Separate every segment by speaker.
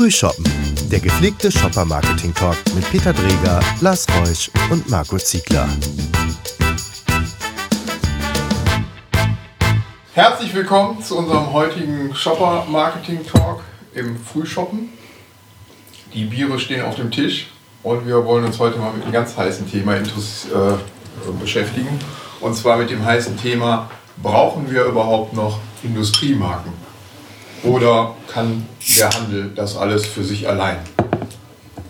Speaker 1: Frühshoppen, der gepflegte Shopper-Marketing-Talk mit Peter Dreger, Lars Reusch und Marco Ziegler.
Speaker 2: Herzlich willkommen zu unserem heutigen Shopper-Marketing-Talk im Frühshoppen. Die Biere stehen auf dem Tisch und wir wollen uns heute mal mit einem ganz heißen Thema äh, beschäftigen. Und zwar mit dem heißen Thema, brauchen wir überhaupt noch Industriemarken? Oder kann der Handel das alles für sich allein?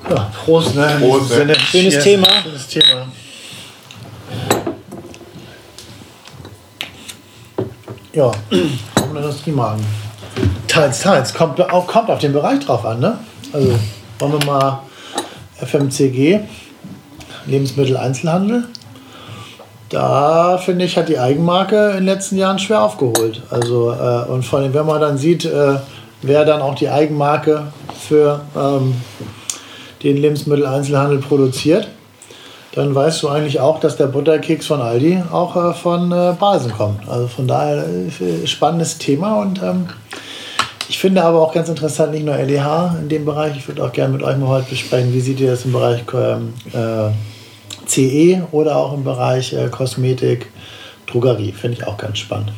Speaker 3: Ja, Prost, ne?
Speaker 2: Prost, ne?
Speaker 3: Schönes yes, Thema. Schönes Thema. Ja, kommt Industriemarken. Teils, teils. Kommt, kommt auf den Bereich drauf an, ne? Also, wollen wir mal FMCG, Lebensmitteleinzelhandel. Da finde ich, hat die Eigenmarke in den letzten Jahren schwer aufgeholt. Also, äh, und vor allem, wenn man dann sieht, äh, wer dann auch die Eigenmarke für ähm, den Lebensmitteleinzelhandel produziert, dann weißt du eigentlich auch, dass der Butterkeks von Aldi auch äh, von äh, Basen kommt. Also von daher äh, spannendes Thema und ähm, ich finde aber auch ganz interessant, nicht nur LEH in dem Bereich, ich würde auch gerne mit euch mal heute besprechen, wie seht ihr das im Bereich ähm, äh, CE oder auch im Bereich äh, Kosmetik, Drogerie. Finde ich auch ganz spannend.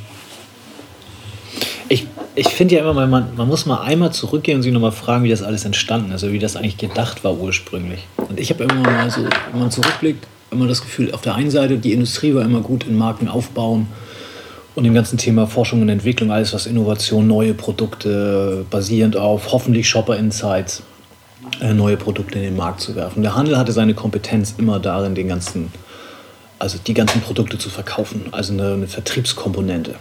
Speaker 4: Ich, ich finde ja immer, man, man muss mal einmal zurückgehen und sich nochmal fragen, wie das alles entstanden ist, also wie das eigentlich gedacht war ursprünglich. Und ich habe immer mal so, wenn man zurückblickt, immer das Gefühl, auf der einen Seite, die Industrie war immer gut in Marken aufbauen, und dem ganzen Thema Forschung und Entwicklung, alles was Innovation, neue Produkte basierend auf hoffentlich Shopper Insights, neue Produkte in den Markt zu werfen. Der Handel hatte seine Kompetenz immer darin, den ganzen, also die ganzen Produkte zu verkaufen, also eine, eine Vertriebskomponente.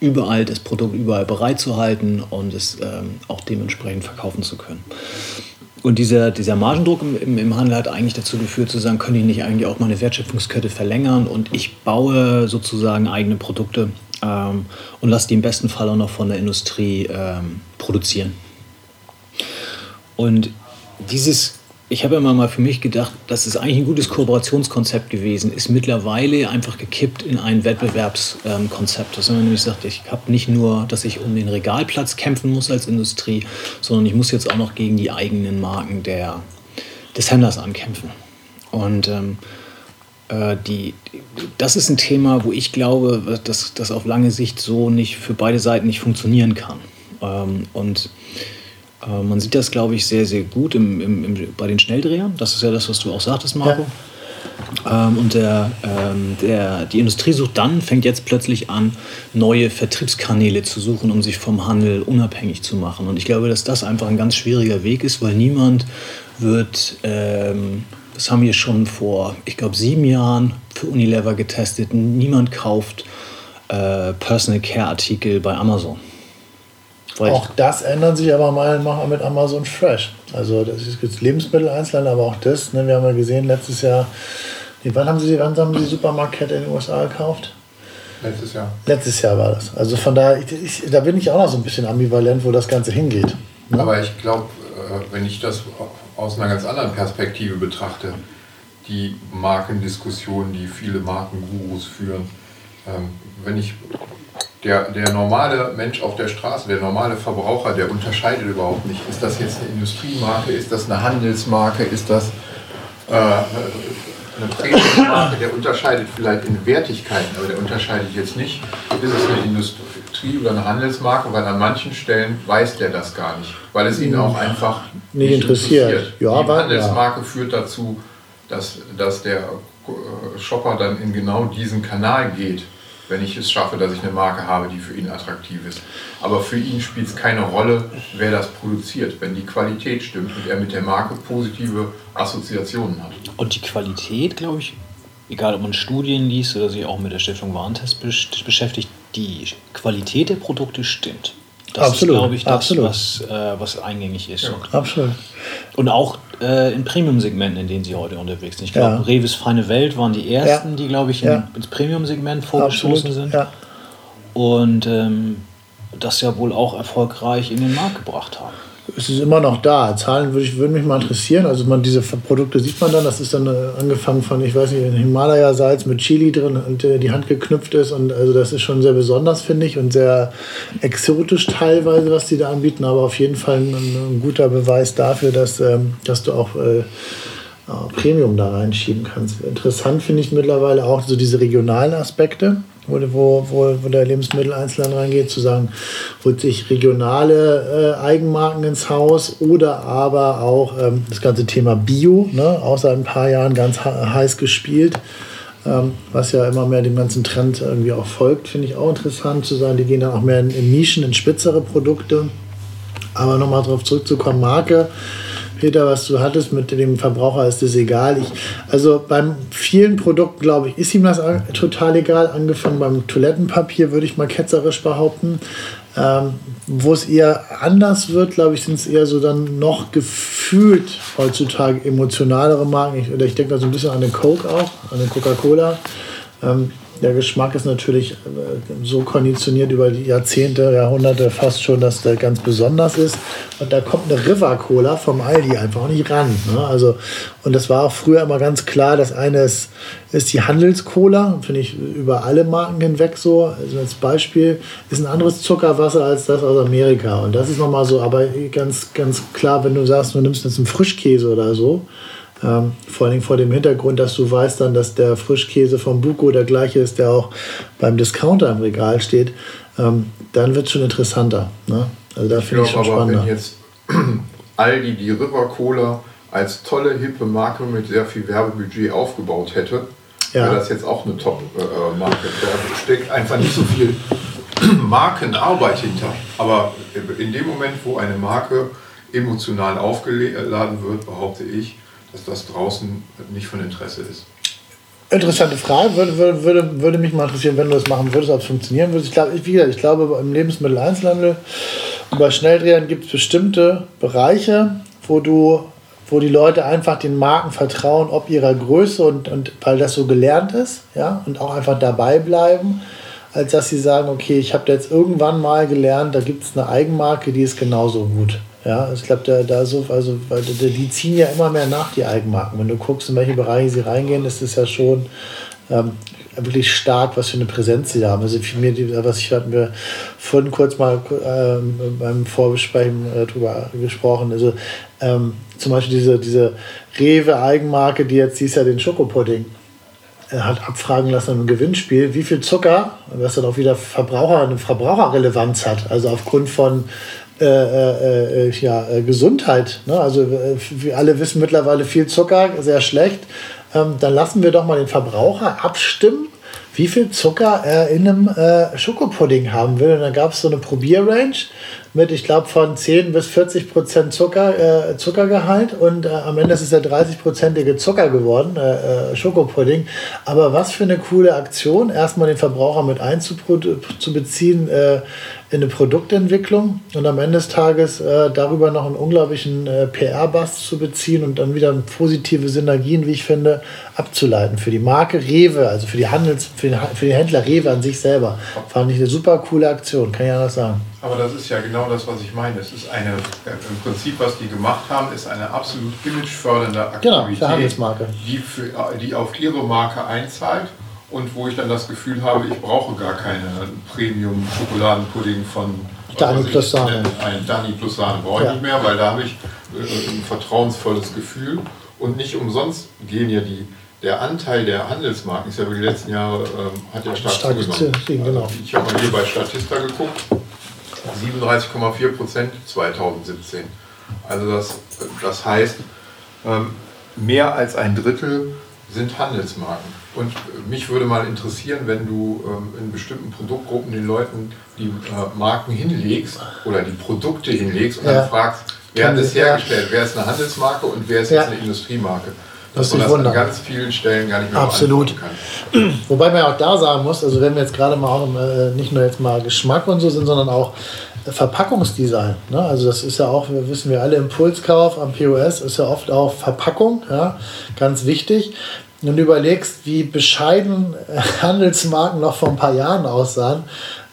Speaker 4: Überall das Produkt überall bereitzuhalten und es ähm, auch dementsprechend verkaufen zu können. Und dieser, dieser Margendruck im, im, im, Handel hat eigentlich dazu geführt, zu sagen, können ich nicht eigentlich auch meine Wertschöpfungskette verlängern und ich baue sozusagen eigene Produkte ähm, und lasse die im besten Fall auch noch von der Industrie ähm, produzieren. Und dieses, ich habe immer mal für mich gedacht, das ist eigentlich ein gutes Kooperationskonzept gewesen, ist mittlerweile einfach gekippt in ein Wettbewerbskonzept. Dass man nämlich sagt, ich habe nicht nur, dass ich um den Regalplatz kämpfen muss als Industrie, sondern ich muss jetzt auch noch gegen die eigenen Marken der, des Händlers ankämpfen. Und ähm, äh, die, das ist ein Thema, wo ich glaube, dass das auf lange Sicht so nicht für beide Seiten nicht funktionieren kann. Ähm, und äh, man sieht das, glaube ich, sehr, sehr gut im, im, im, bei den Schnelldrehern. Das ist ja das, was du auch sagtest, Marco. Ja. Ähm, und der, ähm, der, die Industrie sucht dann, fängt jetzt plötzlich an, neue Vertriebskanäle zu suchen, um sich vom Handel unabhängig zu machen. Und ich glaube, dass das einfach ein ganz schwieriger Weg ist, weil niemand wird ähm, das haben wir schon vor, ich glaube, sieben Jahren für Unilever getestet. Niemand kauft äh, Personal Care Artikel bei Amazon.
Speaker 3: Auch das ändert sich aber mal mit Amazon Fresh. Also das ist jetzt Lebensmitteleinzelhandel, aber auch das. Ne, wir haben ja gesehen, letztes Jahr, wann haben Sie, wann haben Sie die Supermarktkette in den USA gekauft?
Speaker 2: Letztes Jahr.
Speaker 3: Letztes Jahr war das. Also von daher, ich, ich, da bin ich auch noch so ein bisschen ambivalent, wo das Ganze hingeht.
Speaker 2: Ne? Aber ich glaube, äh, wenn ich das aus einer ganz anderen Perspektive betrachte, die Markendiskussion, die viele Markengurus führen. Ähm, wenn ich der, der normale Mensch auf der Straße, der normale Verbraucher, der unterscheidet überhaupt nicht. Ist das jetzt eine Industriemarke, ist das eine Handelsmarke, ist das äh, eine Premiummarke, der unterscheidet vielleicht in Wertigkeiten, aber der unterscheidet jetzt nicht, ist es eine Industrie- oder eine Handelsmarke, weil an manchen Stellen weiß der das gar nicht, weil es ihn auch einfach
Speaker 3: nicht, nicht interessiert. interessiert.
Speaker 2: Ja, Die Handelsmarke ja. führt dazu, dass, dass der äh, Shopper dann in genau diesen Kanal geht wenn ich es schaffe, dass ich eine Marke habe, die für ihn attraktiv ist. Aber für ihn spielt es keine Rolle, wer das produziert, wenn die Qualität stimmt und er mit der Marke positive Assoziationen hat.
Speaker 4: Und die Qualität, glaube ich, egal ob man Studien liest oder sich auch mit der Stiftung Warentest beschäftigt, die Qualität der Produkte stimmt. Das absolut, ist, glaube ich, das, absolut. Was, äh, was eingängig ist.
Speaker 3: Ja, absolut.
Speaker 4: Und auch äh, in Premium-Segmenten, in denen sie heute unterwegs sind. Ich glaube, ja. Revis Feine Welt waren die ersten, ja. die, glaube ich, in, ja. ins Premium-Segment vorgestoßen sind. Und ähm, das ja wohl auch erfolgreich in den Markt gebracht haben.
Speaker 3: Es ist immer noch da. Zahlen würde ich, würden mich mal interessieren. Also man, diese Produkte sieht man dann, das ist dann äh, angefangen von, ich weiß nicht, Himalaya-Salz mit Chili drin und äh, die Hand geknüpft ist. Und also das ist schon sehr besonders, finde ich, und sehr exotisch teilweise, was die da anbieten, aber auf jeden Fall ein, ein guter Beweis dafür, dass, ähm, dass du auch äh, Premium da reinschieben kannst. Interessant finde ich mittlerweile auch so diese regionalen Aspekte wo, wo, wo der Lebensmitteleinzelhandel reingeht, zu sagen, holt sich regionale äh, Eigenmarken ins Haus oder aber auch ähm, das ganze Thema Bio, ne, auch seit ein paar Jahren ganz heiß gespielt, ähm, was ja immer mehr dem ganzen Trend irgendwie auch folgt, finde ich auch interessant zu sagen, die gehen dann auch mehr in, in Nischen, in spitzere Produkte. Aber nochmal darauf zurückzukommen, Marke Peter, was du hattest mit dem Verbraucher, ist das egal. Ich, also beim vielen Produkten, glaube ich, ist ihm das total egal. Angefangen beim Toilettenpapier, würde ich mal ketzerisch behaupten. Ähm, Wo es eher anders wird, glaube ich, sind es eher so dann noch gefühlt heutzutage emotionalere Marken. Ich, oder ich denke da so ein bisschen an den Coke auch, an den Coca-Cola. Ähm, der Geschmack ist natürlich äh, so konditioniert über die Jahrzehnte, Jahrhunderte fast schon, dass der ganz besonders ist. Und da kommt eine River Cola vom Aldi einfach nicht ran. Ne? Also, und das war auch früher immer ganz klar. Das eine ist, ist die Handelscola, finde ich über alle Marken hinweg so. Also als Beispiel ist ein anderes Zuckerwasser als das aus Amerika. Und das ist nochmal so, aber ganz, ganz klar, wenn du sagst, du nimmst jetzt einen Frischkäse oder so, ähm, vor allem vor dem Hintergrund, dass du weißt dann, dass der Frischkäse vom Buko der gleiche ist, der auch beim Discounter im Regal steht, ähm, dann wird es schon interessanter. Ne? Also da finde ich schon aber, spannender.
Speaker 2: Wenn jetzt Aldi die River Cola als tolle, hippe Marke mit sehr viel Werbebudget aufgebaut hätte, ja. wäre das jetzt auch eine Top-Marke. da steckt einfach nicht so viel Markenarbeit hinter. Aber in dem Moment, wo eine Marke emotional aufgeladen wird, behaupte ich, dass das draußen nicht von Interesse ist.
Speaker 3: Interessante Frage, würde, würde, würde, mich mal interessieren, wenn du das machen würdest, ob es funktionieren würde. Ich glaube, wie gesagt, ich glaube, im Lebensmitteleinzelhandel und bei Schnelldrehern gibt es bestimmte Bereiche, wo du wo die Leute einfach den Marken vertrauen, ob ihrer Größe und, und weil das so gelernt ist, ja, und auch einfach dabei bleiben, als dass sie sagen, okay, ich habe jetzt irgendwann mal gelernt, da gibt es eine Eigenmarke, die ist genauso gut. Ja, ich glaube, da, so, also, die ziehen ja immer mehr nach, die Eigenmarken. Wenn du guckst, in welche Bereiche sie reingehen, ist es ja schon ähm, wirklich stark, was für eine Präsenz sie haben. Also für mich, was ich hatten wir vorhin kurz mal ähm, beim Vorbesprechen äh, drüber gesprochen. Also ähm, zum Beispiel diese, diese Rewe-Eigenmarke, die jetzt dieses Jahr den Schokopudding äh, hat abfragen lassen im Gewinnspiel, wie viel Zucker, was dann auch wieder Verbraucher, eine Verbraucherrelevanz hat. Also aufgrund von äh, äh, äh, ja, äh, Gesundheit. Ne? Also äh, wir alle wissen mittlerweile viel Zucker, sehr schlecht. Ähm, dann lassen wir doch mal den Verbraucher abstimmen, wie viel Zucker er in einem äh, Schokopudding haben will. Und dann gab es so eine Probierrange mit, ich glaube, von 10 bis 40 Prozent Zucker, äh, Zuckergehalt und äh, am Ende ist es der 30-prozentige Zucker geworden, äh, Schokopudding. Aber was für eine coole Aktion, erstmal den Verbraucher mit einzubeziehen, in eine Produktentwicklung und am Ende des Tages äh, darüber noch einen unglaublichen äh, PR-Bass zu beziehen und dann wieder positive Synergien, wie ich finde, abzuleiten. Für die Marke Rewe, also für die Handels, für den, für den Händler Rewe an sich selber, fand ich eine super coole Aktion, kann ich anders sagen.
Speaker 2: Aber das ist ja genau das, was ich meine. Es ist eine, äh, im Prinzip, was die gemacht haben, ist eine absolut imagefördernde Aktivität,
Speaker 3: genau, für Handelsmarke.
Speaker 2: Die, für, äh, die auf ihre Marke einzahlt und wo ich dann das Gefühl habe, ich brauche gar keinen Premium-Schokoladenpudding von
Speaker 3: Dani plus Sahne.
Speaker 2: Ein Dani plus Sahne brauche ich ja. nicht mehr, weil da habe ich äh, ein vertrauensvolles Gefühl. Und nicht umsonst gehen ja die, der Anteil der Handelsmarken, ist ja über die letzten Jahre, ähm, hat ja stark, stark zugenommen. Genau. Also ich habe mal hier bei Statista geguckt, 37,4 Prozent 2017. Also das, das heißt, ähm, mehr als ein Drittel sind Handelsmarken. Und mich würde mal interessieren, wenn du ähm, in bestimmten Produktgruppen den Leuten die äh, Marken hinlegst oder die Produkte hinlegst und ja. dann fragst, wer hat das hergestellt, wer ist eine Handelsmarke und wer ist ja. jetzt eine Industriemarke. Das wundern. an ganz vielen Stellen gar nicht mehr
Speaker 3: Absolut. Wobei man ja auch da sagen muss, also wenn wir jetzt gerade mal auch äh, nicht nur jetzt mal Geschmack und so sind, sondern auch Verpackungsdesign. Ne? Also das ist ja auch, wir wissen wir alle, Impulskauf am POS ist ja oft auch Verpackung, ja? ganz wichtig wenn du überlegst, wie bescheiden Handelsmarken noch vor ein paar Jahren aussahen,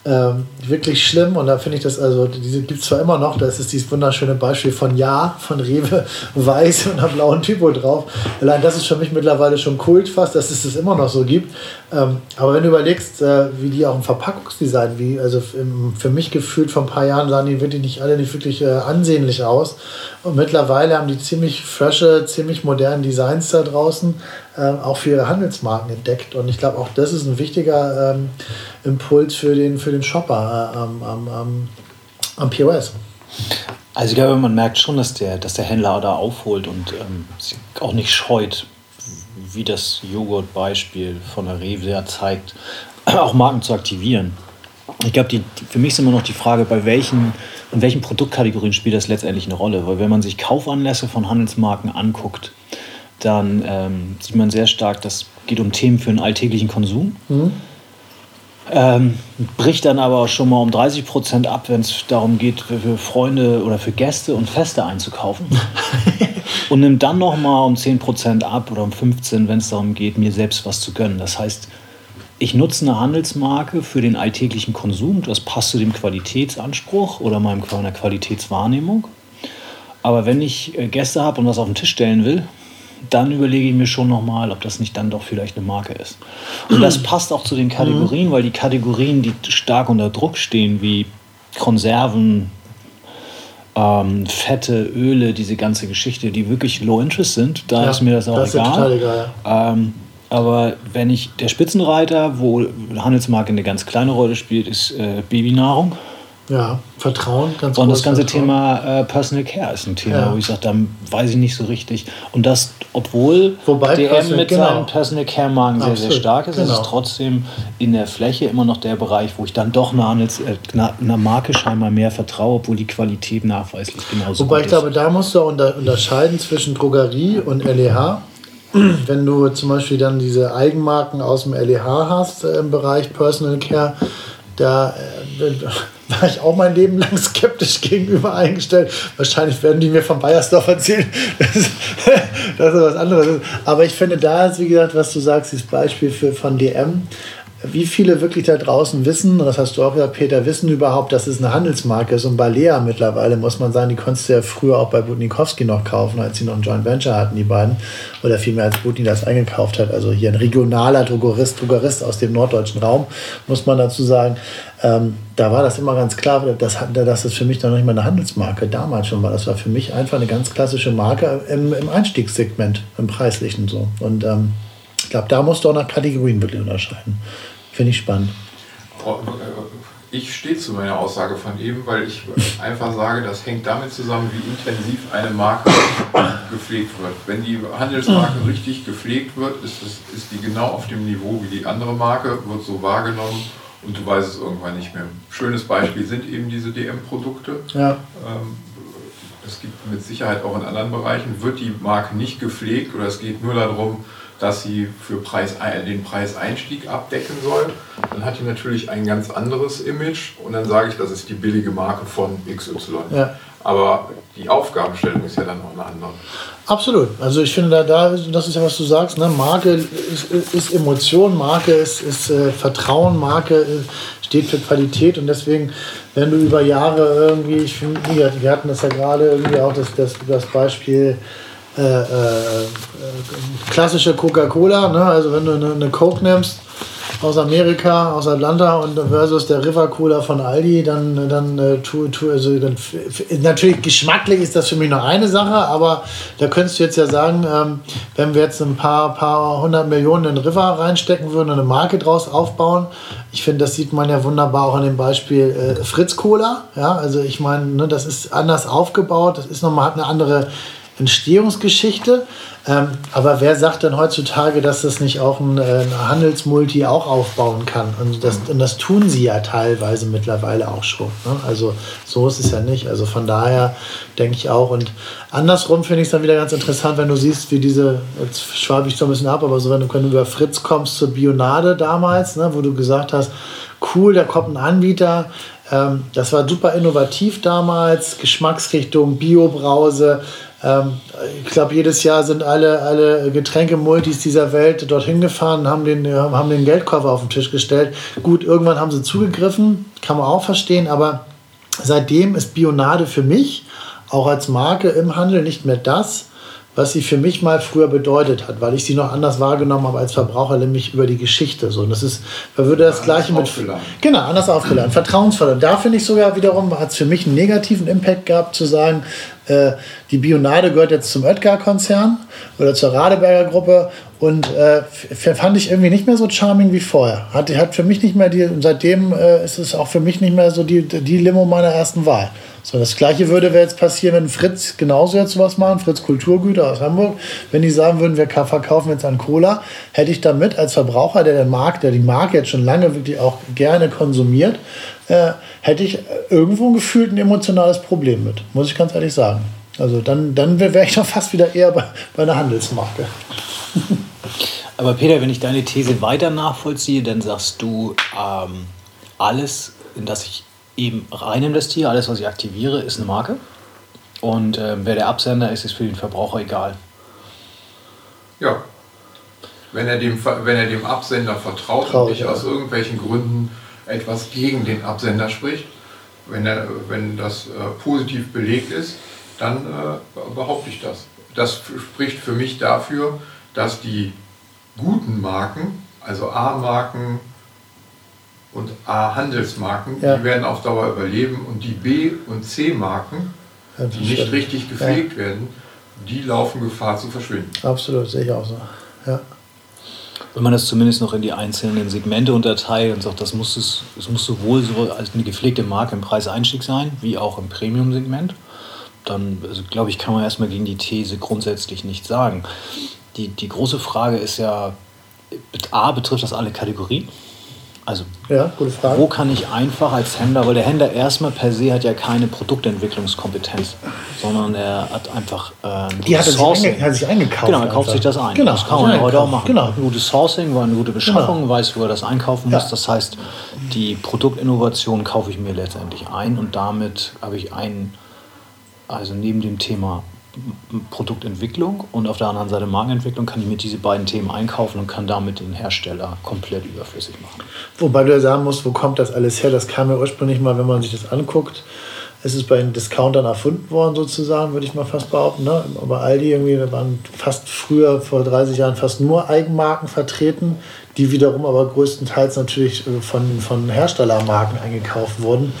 Speaker 3: ähm, wirklich schlimm und da finde ich das, also diese gibt es zwar immer noch, das ist dieses wunderschöne Beispiel von Ja, von Rewe, weiß und einem blauen Typo drauf. Allein das ist für mich mittlerweile schon Kult fast, dass es das immer noch so gibt. Ähm, aber wenn du überlegst, äh, wie die auch im Verpackungsdesign, wie, also im, für mich gefühlt vor ein paar Jahren sahen die wirklich nicht alle nicht wirklich äh, ansehnlich aus. Und mittlerweile haben die ziemlich frische, ziemlich modernen Designs da draußen, auch für ihre Handelsmarken entdeckt. Und ich glaube, auch das ist ein wichtiger ähm, Impuls für den, für den Shopper äh, am, am, am, POS.
Speaker 4: Also ich glaube, man merkt schon, dass der, dass der Händler da aufholt und ähm, auch nicht scheut, wie das Joghurt-Beispiel von der Rewe ja zeigt, auch Marken zu aktivieren. Ich glaube, die, die, für mich ist immer noch die Frage, bei welchen, in welchen Produktkategorien spielt das letztendlich eine Rolle. Weil wenn man sich Kaufanlässe von Handelsmarken anguckt, dann ähm, sieht man sehr stark, das geht um Themen für den alltäglichen Konsum. Mhm. Ähm, bricht dann aber schon mal um 30 Prozent ab, wenn es darum geht, für, für, Freunde oder für Gäste und Feste einzukaufen. und nimmt dann noch mal um 10 Prozent ab oder um 15, wenn es darum geht, mir selbst was zu gönnen. Das heißt, ich nutze eine Handelsmarke für den alltäglichen Konsum. Das passt zu dem Qualitätsanspruch oder meiner Qualitätswahrnehmung. Aber wenn ich äh, Gäste habe und was auf den Tisch stellen will, dann überlege ich mir schon nochmal, ob das nicht dann doch vielleicht eine Marke ist. Und das passt auch zu den Kategorien, weil die Kategorien, die stark unter Druck stehen, wie Konserven, ähm, Fette, Öle, diese ganze Geschichte, die wirklich low interest sind, da ja, ist mir das auch das egal. egal ja. ähm, aber wenn ich der Spitzenreiter, wo Handelsmarke eine ganz kleine Rolle spielt, ist äh, Babynahrung.
Speaker 3: Ja, Vertrauen,
Speaker 4: ganz Und das ganze Vertrauen. Thema äh, Personal Care ist ein Thema, ja. wo ich sage, da weiß ich nicht so richtig. Und das, obwohl
Speaker 3: Wobei
Speaker 4: DM Personal, mit genau. seinen Personal Care Marken sehr, sehr stark ist, genau. ist es trotzdem in der Fläche immer noch der Bereich, wo ich dann doch einer, äh, einer Marke scheinbar mehr vertraue, obwohl die Qualität nachweislich genauso
Speaker 3: Wobei ich glaube, da musst du unter, unterscheiden zwischen Drogerie und LEH. Wenn du zum Beispiel dann diese Eigenmarken aus dem LEH hast äh, im Bereich Personal Care, da äh, war ich auch mein Leben lang skeptisch gegenüber eingestellt. Wahrscheinlich werden die mir von Bayersdorf erzählen, dass, dass was anderes ist. Aber ich finde, da ist, wie gesagt, was du sagst, dieses Beispiel für, von DM, wie viele wirklich da draußen wissen, das hast du auch gesagt, Peter, wissen überhaupt, dass es eine Handelsmarke ist. Und bei Lea mittlerweile, muss man sagen, die konntest du ja früher auch bei Budnikowski noch kaufen, als sie noch ein Joint Venture hatten, die beiden. Oder vielmehr als Budni das eingekauft hat. Also hier ein regionaler Drugerist, Drugerist aus dem norddeutschen Raum, muss man dazu sagen. Ähm, da war das immer ganz klar, dass, das für mich dann noch nicht mal eine Handelsmarke damals schon war. Das war für mich einfach eine ganz klassische Marke im, im Einstiegssegment, im preislichen so. Und ähm, ich glaube, da musst du auch nach Kategorien wirklich unterscheiden. Finde ich spannend. Oh,
Speaker 2: äh, ich stehe zu meiner Aussage von eben, weil ich einfach sage, das hängt damit zusammen, wie intensiv eine Marke gepflegt wird. Wenn die Handelsmarke richtig gepflegt wird, ist, es, ist die genau auf dem Niveau wie die andere Marke, wird so wahrgenommen und du weißt es irgendwann nicht mehr. Schönes Beispiel sind eben diese DM-Produkte. Ja. Ähm, es gibt mit Sicherheit auch in anderen Bereichen, wird die Marke nicht gepflegt oder es geht nur darum, dass sie für Preis, den Preiseinstieg abdecken soll, dann hat die natürlich ein ganz anderes Image und dann sage ich, das ist die billige Marke von XY. Ja. Aber die Aufgabenstellung ist ja dann auch eine andere.
Speaker 3: Absolut. Also ich finde, da, da das ist ja, was du sagst, ne? Marke ist, ist Emotion, Marke ist, ist äh, Vertrauen, Marke äh, steht für Qualität und deswegen, wenn du über Jahre irgendwie, ich finde, wir hatten das ja gerade irgendwie auch das, das, das Beispiel, äh, äh, klassische Coca-Cola, ne? also wenn du eine, eine Coke nimmst aus Amerika, aus Atlanta und versus der River Cola von Aldi, dann, dann, äh, tu, tu, also dann natürlich geschmacklich ist das für mich noch eine Sache, aber da könntest du jetzt ja sagen, ähm, wenn wir jetzt ein paar, paar hundert Millionen in River reinstecken würden und eine Marke draus aufbauen, ich finde, das sieht man ja wunderbar auch an dem Beispiel äh, Fritz Cola, ja, also ich meine, ne, das ist anders aufgebaut, das ist nochmal, hat eine andere Entstehungsgeschichte. Ähm, aber wer sagt denn heutzutage, dass das nicht auch ein, äh, ein Handelsmulti auch aufbauen kann? Und das, und das tun sie ja teilweise mittlerweile auch schon. Ne? Also so ist es ja nicht. Also von daher denke ich auch. Und andersrum finde ich es dann wieder ganz interessant, wenn du siehst, wie diese, jetzt schwabe ich so ein bisschen ab, aber so wenn du, wenn du über Fritz kommst zur Bionade damals, ne, wo du gesagt hast, cool, da kommt ein Anbieter, ähm, das war super innovativ damals, Geschmacksrichtung, Biobrause, Ähm, ich glaube, jedes Jahr sind alle, alle Getränkemultis dieser Welt dorthin gefahren, haben den, haben den Geldkoffer auf den Tisch gestellt. Gut, irgendwann haben sie zugegriffen, kann man auch verstehen, aber seitdem ist Bionade für mich auch als Marke im Handel nicht mehr das, was sie für mich mal früher bedeutet hat, weil ich sie noch anders wahrgenommen habe als Verbraucher, nämlich über die Geschichte. So, und das ist, man würde das Gleiche mit. Genau, anders aufgeladen. Vertrauensvoll. Da finde ich sogar wiederum, hat es für mich einen negativen Impact gehabt, zu sagen, äh, die Bionade gehört jetzt zum Oetker-Konzern oder zur Radeberger Gruppe und äh, fand ich irgendwie nicht mehr so charming wie vorher. Hat, hat für mich nicht mehr die, seitdem äh, ist es auch für mich nicht mehr so die, die Limo meiner ersten Wahl. So, das gleiche würde jetzt passieren, wenn Fritz genauso jetzt sowas machen, Fritz Kulturgüter aus Hamburg, wenn die sagen würden, wir verkaufen jetzt an Cola, hätte ich damit als Verbraucher, der den Markt, der die Marke jetzt schon lange wirklich auch gerne konsumiert, äh, hätte ich irgendwo gefühlt ein emotionales Problem mit, muss ich ganz ehrlich sagen. Also dann, dann wäre ich doch fast wieder eher bei, bei einer Handelsmarke.
Speaker 4: Aber Peter, wenn ich deine These weiter nachvollziehe, dann sagst du, ähm, alles, in das ich eben rein investiere, alles, was ich aktiviere, ist eine Marke. Und äh, wer der Absender ist, ist für den Verbraucher egal.
Speaker 2: Ja. Wenn er dem, wenn er dem Absender vertraut
Speaker 3: Traurig,
Speaker 2: und nicht
Speaker 3: ja.
Speaker 2: aus irgendwelchen Gründen etwas gegen den Absender spricht, wenn, er, wenn das äh, positiv belegt ist, dann äh, behaupte ich das. Das spricht für mich dafür, dass die guten Marken, also A-Marken und A-Handelsmarken,
Speaker 3: Ja.
Speaker 2: die werden auf Dauer überleben und die B- und C-Marken,
Speaker 3: Ja,
Speaker 2: die nicht
Speaker 3: stimmt.
Speaker 2: richtig gepflegt werden, die laufen Gefahr zu verschwinden.
Speaker 3: Absolut, sehe ich auch so. Ja.
Speaker 4: Wenn man das zumindest noch in die einzelnen Segmente unterteilt und sagt, das muss, es, es muss sowohl so als eine gepflegte Marke im Preiseinstieg sein, wie auch im Premium-Segment, dann also, glaube ich, kann man erstmal gegen die These grundsätzlich nichts sagen. Die, die große Frage ist ja, A, betrifft das alle Kategorien? Also
Speaker 3: ja, gute Frage.
Speaker 4: wo kann ich einfach als Händler, weil der Händler erstmal per se hat ja keine Produktentwicklungskompetenz, sondern er hat einfach äh,
Speaker 3: Die hat er sich
Speaker 4: Sourcing.
Speaker 3: einge- hat sich eingekauft
Speaker 4: Genau, er kauft
Speaker 3: einfach.
Speaker 4: sich das ein.
Speaker 3: Genau,
Speaker 4: das kann man
Speaker 3: sich
Speaker 4: heute auch machen.
Speaker 3: Genau.
Speaker 4: Ein gutes Sourcing, war eine gute Beschaffung,
Speaker 3: Genau.
Speaker 4: weiß, wo er das einkaufen muss.
Speaker 3: Ja.
Speaker 4: Das heißt, die Produktinnovation kaufe ich mir letztendlich ein und damit habe ich einen, also neben dem Thema Produktentwicklung und auf der anderen Seite Markenentwicklung kann ich mir diese beiden Themen einkaufen und kann damit den Hersteller komplett überflüssig machen.
Speaker 3: Wobei du ja sagen musst, wo kommt das alles her? Das kam ja ursprünglich mal, wenn man sich das anguckt. Es ist bei den Discountern erfunden worden, sozusagen, würde ich mal fast behaupten. Ne? Aber Aldi irgendwie, waren fast früher, vor 30 Jahren, fast nur Eigenmarken vertreten, die wiederum aber größtenteils natürlich äh, von, von Herstellermarken eingekauft wurden.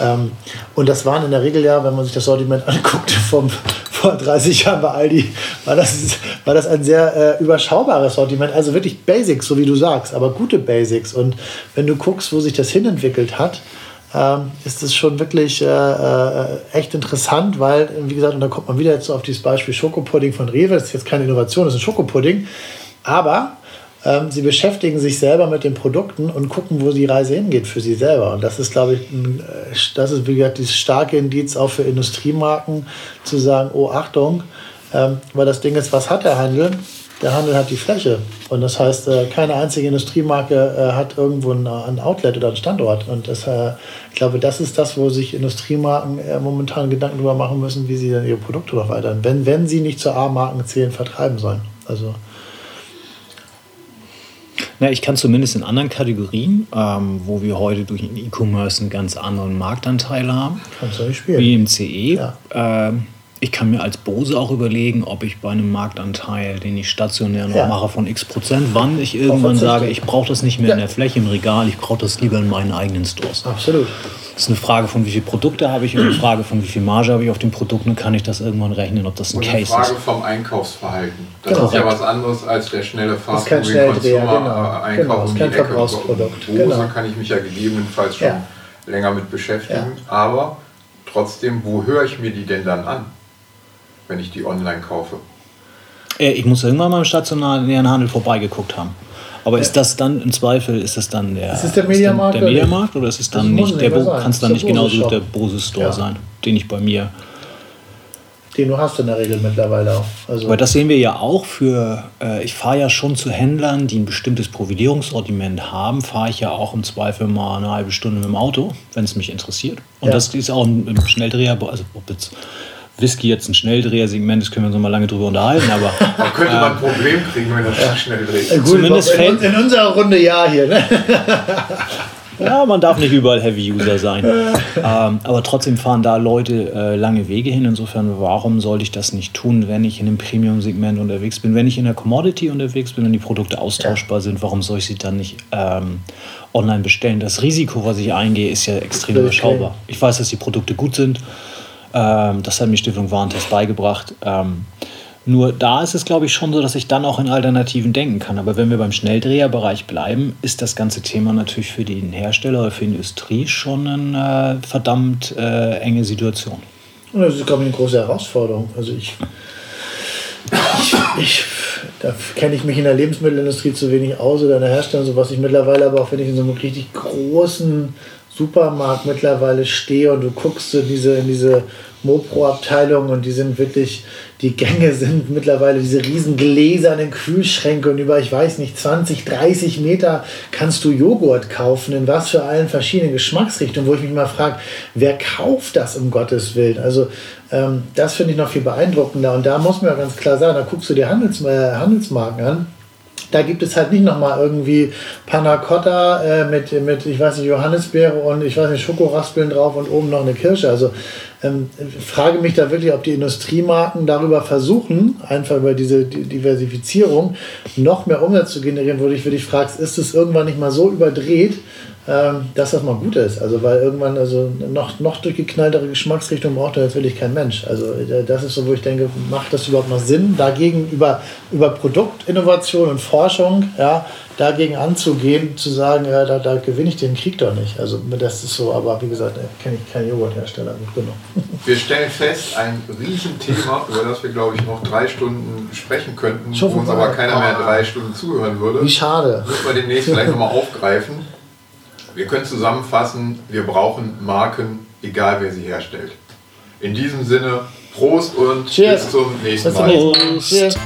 Speaker 3: Ähm, und das waren in der Regel ja, wenn man sich das Sortiment anguckt, vom, vor 30 Jahren bei Aldi, war das, war das ein sehr äh, überschaubares Sortiment. Also wirklich Basics, so wie du sagst, aber gute Basics. Und wenn du guckst, wo sich das hinentwickelt hat, ähm, ist es schon wirklich äh, äh, echt interessant, weil, wie gesagt, und da kommt man wieder jetzt auf dieses Beispiel Schokopudding von Rewe, das ist jetzt keine Innovation, das ist ein Schokopudding, aber ähm, sie beschäftigen sich selber mit den Produkten und gucken, wo die Reise hingeht für sie selber. Und das ist, glaube ich, ein, äh, das ist, wie gesagt, dieses starke Indiz auch für Industriemarken, zu sagen, oh Achtung, ähm, weil das Ding ist, was hat der Handel? Der Handel hat die Fläche. Und das heißt, äh, keine einzige Industriemarke äh, hat irgendwo ein, Outlet oder einen Standort. Und das, ich glaube, das ist das, wo sich Industriemarken momentan Gedanken darüber machen müssen, wie sie dann ihre Produkte noch weiter, wenn, wenn sie nicht zu A-Marken zählen, vertreiben sollen. Also,
Speaker 4: Na, ich kann zumindest in anderen Kategorien, ähm, wo wir heute durch den E-Commerce einen ganz anderen Marktanteil haben, wie im CE,
Speaker 3: Ja.
Speaker 4: ähm, ich kann mir als Bose auch überlegen, ob ich bei einem Marktanteil, den ich stationär noch
Speaker 3: Ja.
Speaker 4: mache, von x Prozent, wann ich irgendwann sage, ich brauche das nicht mehr in
Speaker 3: Ja.
Speaker 4: der Fläche im Regal, ich brauche das lieber in meinen eigenen Stores.
Speaker 3: Absolut.
Speaker 4: Das ist eine Frage von, wie viele Produkte habe ich und eine Frage von, wie viel Marge habe ich auf den Produkten und kann ich das irgendwann rechnen, ob das ein
Speaker 2: Und eine
Speaker 4: Case
Speaker 2: Frage
Speaker 4: ist.
Speaker 2: vom Einkaufsverhalten. Das
Speaker 3: Genau.
Speaker 2: ist ja was anderes als der schnelle
Speaker 3: ist kein Schnelldreher, genau.
Speaker 2: Fast-Food-Einkauf
Speaker 3: Genau, ist
Speaker 2: um die
Speaker 3: kein. Verbrauchsprodukt,
Speaker 2: Bose
Speaker 3: genau.
Speaker 2: kann ich mich ja gegebenenfalls schon
Speaker 3: Ja.
Speaker 2: länger mit beschäftigen.
Speaker 3: Ja.
Speaker 2: Aber trotzdem, wo höre ich mir die denn dann an, wenn ich die online kaufe?
Speaker 4: Äh, Ich muss irgendwann mal im stationären Handel vorbeigeguckt haben. Aber ist das dann im Zweifel, ist das dann der,
Speaker 3: Ist es der Mediamarkt
Speaker 4: der
Speaker 3: oder nicht?
Speaker 4: Mediamarkt oder ist es dann nicht der kann es dann nicht
Speaker 3: der
Speaker 4: genauso der Bose Store
Speaker 3: Ja.
Speaker 4: sein, den ich bei mir.
Speaker 3: Den du hast in der Regel mittlerweile auch. Also,
Speaker 4: Aber das sehen wir ja auch für, äh, ich fahre ja schon zu Händlern, die ein bestimmtes Profilierungssortiment haben, fahre ich ja auch im Zweifel mal eine halbe Stunde mit dem Auto, wenn es mich interessiert. Und
Speaker 3: Ja.
Speaker 4: das ist auch ein, ein Schnelldreher, also ob jetzt Whisky jetzt ein Schnelldreher-Segment ist, können wir uns noch mal lange drüber unterhalten, aber.
Speaker 2: Da könnte man ein Problem kriegen, wenn das schnell dreht.
Speaker 3: Gut, Zumindest in, in, unserer Runde ja hier. Ne?
Speaker 4: Ja, man darf nicht überall Heavy-User sein. ähm, aber trotzdem fahren da Leute äh, lange Wege hin. Insofern, warum sollte ich das nicht tun, wenn ich in einem Premium-Segment unterwegs bin? Wenn ich in der Commodity unterwegs bin und die Produkte austauschbar ja. sind, warum soll ich sie dann nicht ähm, online bestellen? Das Risiko, was ich eingehe, ist ja extrem überschaubar. Ich weiß, dass die Produkte gut sind. Ähm, das hat mir Stiftung Warentest beigebracht. Ähm, nur da ist es, glaube ich, schon so, dass ich dann auch in Alternativen denken kann. Aber wenn wir beim Schnelldreherbereich bleiben, ist das ganze Thema natürlich für den Hersteller oder für die Industrie schon eine äh, verdammt äh, enge Situation.
Speaker 3: Das ist, glaube ich, eine große Herausforderung. Also ich, ich, ich da kenne ich mich in der Lebensmittelindustrie zu wenig aus oder in der Herstellung, so was ich mittlerweile aber auch, wenn ich in so einem richtig großen Supermarkt mittlerweile stehe und du guckst so diese, in diese Mopro-Abteilung und die sind wirklich, die Gänge sind mittlerweile diese riesen gläsernen Kühlschränke und über, ich weiß nicht, 20, 30 Meter kannst du Joghurt kaufen, in was für allen verschiedenen Geschmacksrichtungen, wo ich mich mal frage, wer kauft das um Gottes Willen? Also ähm, das finde ich noch viel beeindruckender und da muss man ja ganz klar sagen, da guckst du dir Handels, äh, Handelsmarken an da gibt es halt nicht nochmal irgendwie Panna Cotta äh, mit, mit, ich weiß nicht, Johannisbeere und ich weiß nicht, Schokoraspeln drauf und oben noch eine Kirsche. Also ähm, frage mich da wirklich, ob die Industriemarken darüber versuchen, einfach über diese Diversifizierung noch mehr Umsatz zu generieren, wo du dich wirklich fragst, ist es irgendwann nicht mal so überdreht, dass das mal gut ist. Also weil irgendwann also noch, noch durchgeknalltere Geschmacksrichtung braucht wirklich kein Mensch. Also äh, das ist so, wo ich denke, macht das überhaupt noch Sinn, dagegen über, über Produktinnovation und Forschung, ja, dagegen anzugehen, zu sagen, ja, da, da gewinne ich den Krieg doch nicht. Also das ist so, aber wie gesagt, kenne ich keinen Joghurthersteller gut genug.
Speaker 2: Wir stellen fest, ein Riesenthema, über das wir, glaube ich, noch drei Stunden sprechen könnten, wo uns aber keiner mehr drei Stunden zuhören würde.
Speaker 3: Wie schade.
Speaker 2: Müssen wir demnächst vielleicht nochmal aufgreifen. Wir können zusammenfassen, wir brauchen Marken, egal wer sie herstellt. In diesem Sinne, Prost und
Speaker 3: Cheers.
Speaker 2: bis zum nächsten Mal.
Speaker 3: Cheers.